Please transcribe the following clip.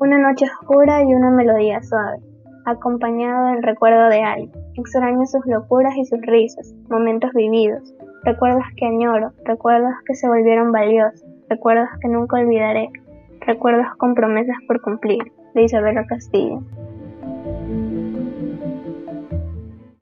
Una noche oscura y una melodía suave, acompañado del recuerdo de alguien. Extraño sus locuras y sus risas, momentos vividos, recuerdos que añoro, recuerdos que se volvieron valiosos, recuerdos que nunca olvidaré, recuerdos con promesas por cumplir, de Isabela Castillo.